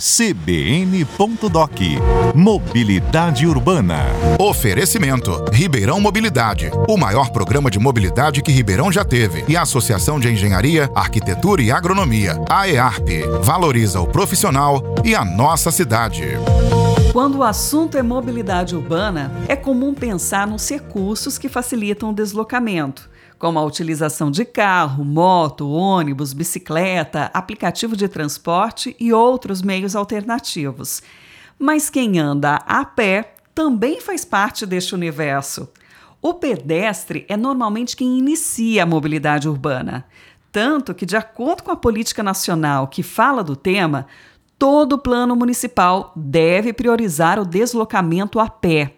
cbn.doc Mobilidade Urbana. Oferecimento: Ribeirão Mobilidade, o maior programa de mobilidade que Ribeirão já teve, e a Associação de Engenharia, Arquitetura e Agronomia, a EARP, valoriza o profissional e a nossa cidade. Quando o assunto é mobilidade urbana, é comum pensar nos recursos que facilitam o deslocamento, como a utilização de carro, moto, ônibus, bicicleta, aplicativo de transporte e outros meios alternativos. Mas quem anda a pé também faz parte deste universo. O pedestre é normalmente quem inicia a mobilidade urbana. Tanto que, de acordo com a política nacional que fala do tema, todo plano municipal deve priorizar o deslocamento a pé.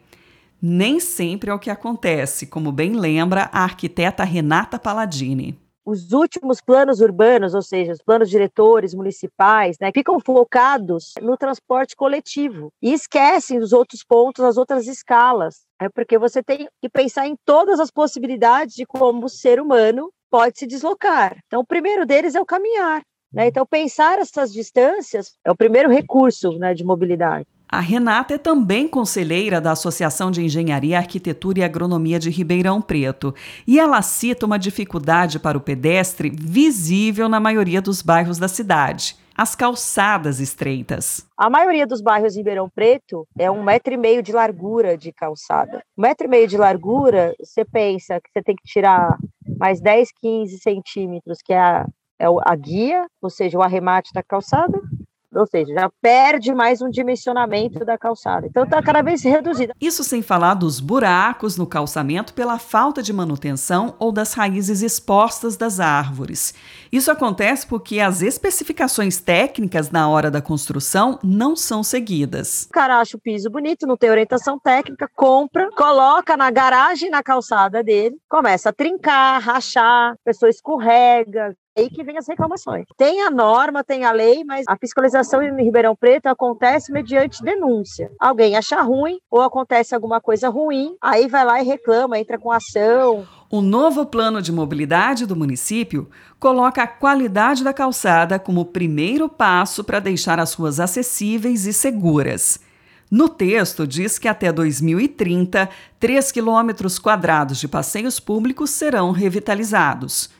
Nem sempre é o que acontece, como bem lembra a arquiteta Renata Palladini os últimos planos urbanos, ou seja, os planos diretores municipais, né, ficam focados no transporte coletivo e esquecem os outros pontos, as outras escalas. É porque você tem que pensar em todas as possibilidades de como o ser humano pode se deslocar. Então, o primeiro deles é o caminhar. Né? Então, pensar essas distâncias é o primeiro recurso né, de mobilidade. A Renata é também conselheira da Associação de Engenharia, Arquitetura e Agronomia de Ribeirão Preto. E ela cita uma dificuldade para o pedestre visível na maioria dos bairros da cidade. As calçadas estreitas. A maioria dos bairros em Ribeirão Preto é um metro e meio de largura de calçada. Um metro e meio de largura, você pensa que você tem que tirar mais 10, 15 centímetros, que é a é a guia, ou seja, o arremate da calçada, ou seja, já perde mais um dimensionamento da calçada. Então está cada vez reduzida. Isso sem falar dos buracos no calçamento pela falta de manutenção ou das raízes expostas das árvores. Isso acontece porque as especificações técnicas na hora da construção não são seguidas. O cara acha o piso bonito, não tem orientação técnica, compra, coloca na garagem na calçada dele, começa a trincar, rachar, a pessoa escorrega, aí que vem as reclamações. Tem a norma, tem a lei, mas a fiscalização em Ribeirão Preto acontece mediante denúncia. Alguém acha ruim ou acontece alguma coisa ruim, aí vai lá e reclama, entra com ação. O novo plano de mobilidade do município coloca a qualidade da calçada como primeiro passo para deixar as ruas acessíveis e seguras. No texto, diz que até 2030, 3 quilômetros quadrados de passeios públicos serão revitalizados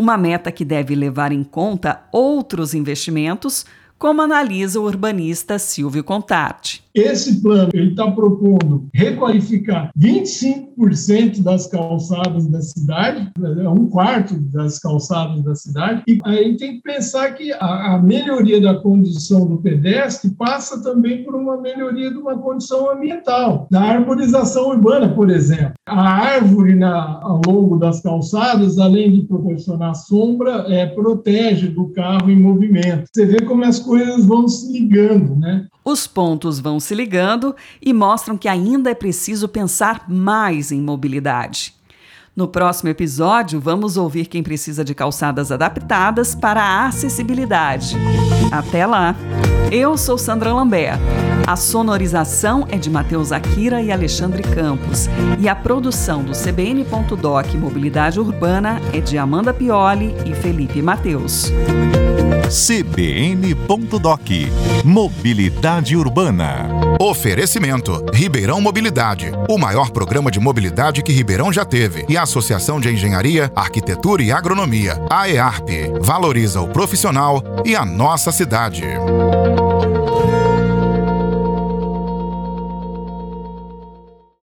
uma meta que deve levar em conta outros investimentos, como analisa o urbanista Silvio Contarte. Esse plano ele está propondo requalificar 25% das calçadas da cidade, é um quarto das calçadas da cidade, e aí tem que pensar que a, a, melhoria da condição do pedestre passa também por uma melhoria de uma condição ambiental, da arborização urbana, por exemplo. A árvore na, ao longo das calçadas, além de proporcionar sombra, é, protege do carro em movimento. Você vê como as coisas vão se ligando, né? Os pontos vão se ligando e mostram que ainda é preciso pensar mais em mobilidade. No próximo episódio, vamos ouvir quem precisa de calçadas adaptadas para a acessibilidade. Até lá! Eu sou Sandra Lambert. A sonorização é de Matheus Akira e Alexandre Campos. E a produção do CBN.doc Mobilidade Urbana é de Amanda Pioli e Felipe Matheus. CBN.doc Mobilidade Urbana. Oferecimento: Ribeirão Mobilidade, o maior programa de mobilidade que Ribeirão já teve, e a Associação de Engenharia, Arquitetura e Agronomia, a EARP, valoriza o profissional e a nossa cidade.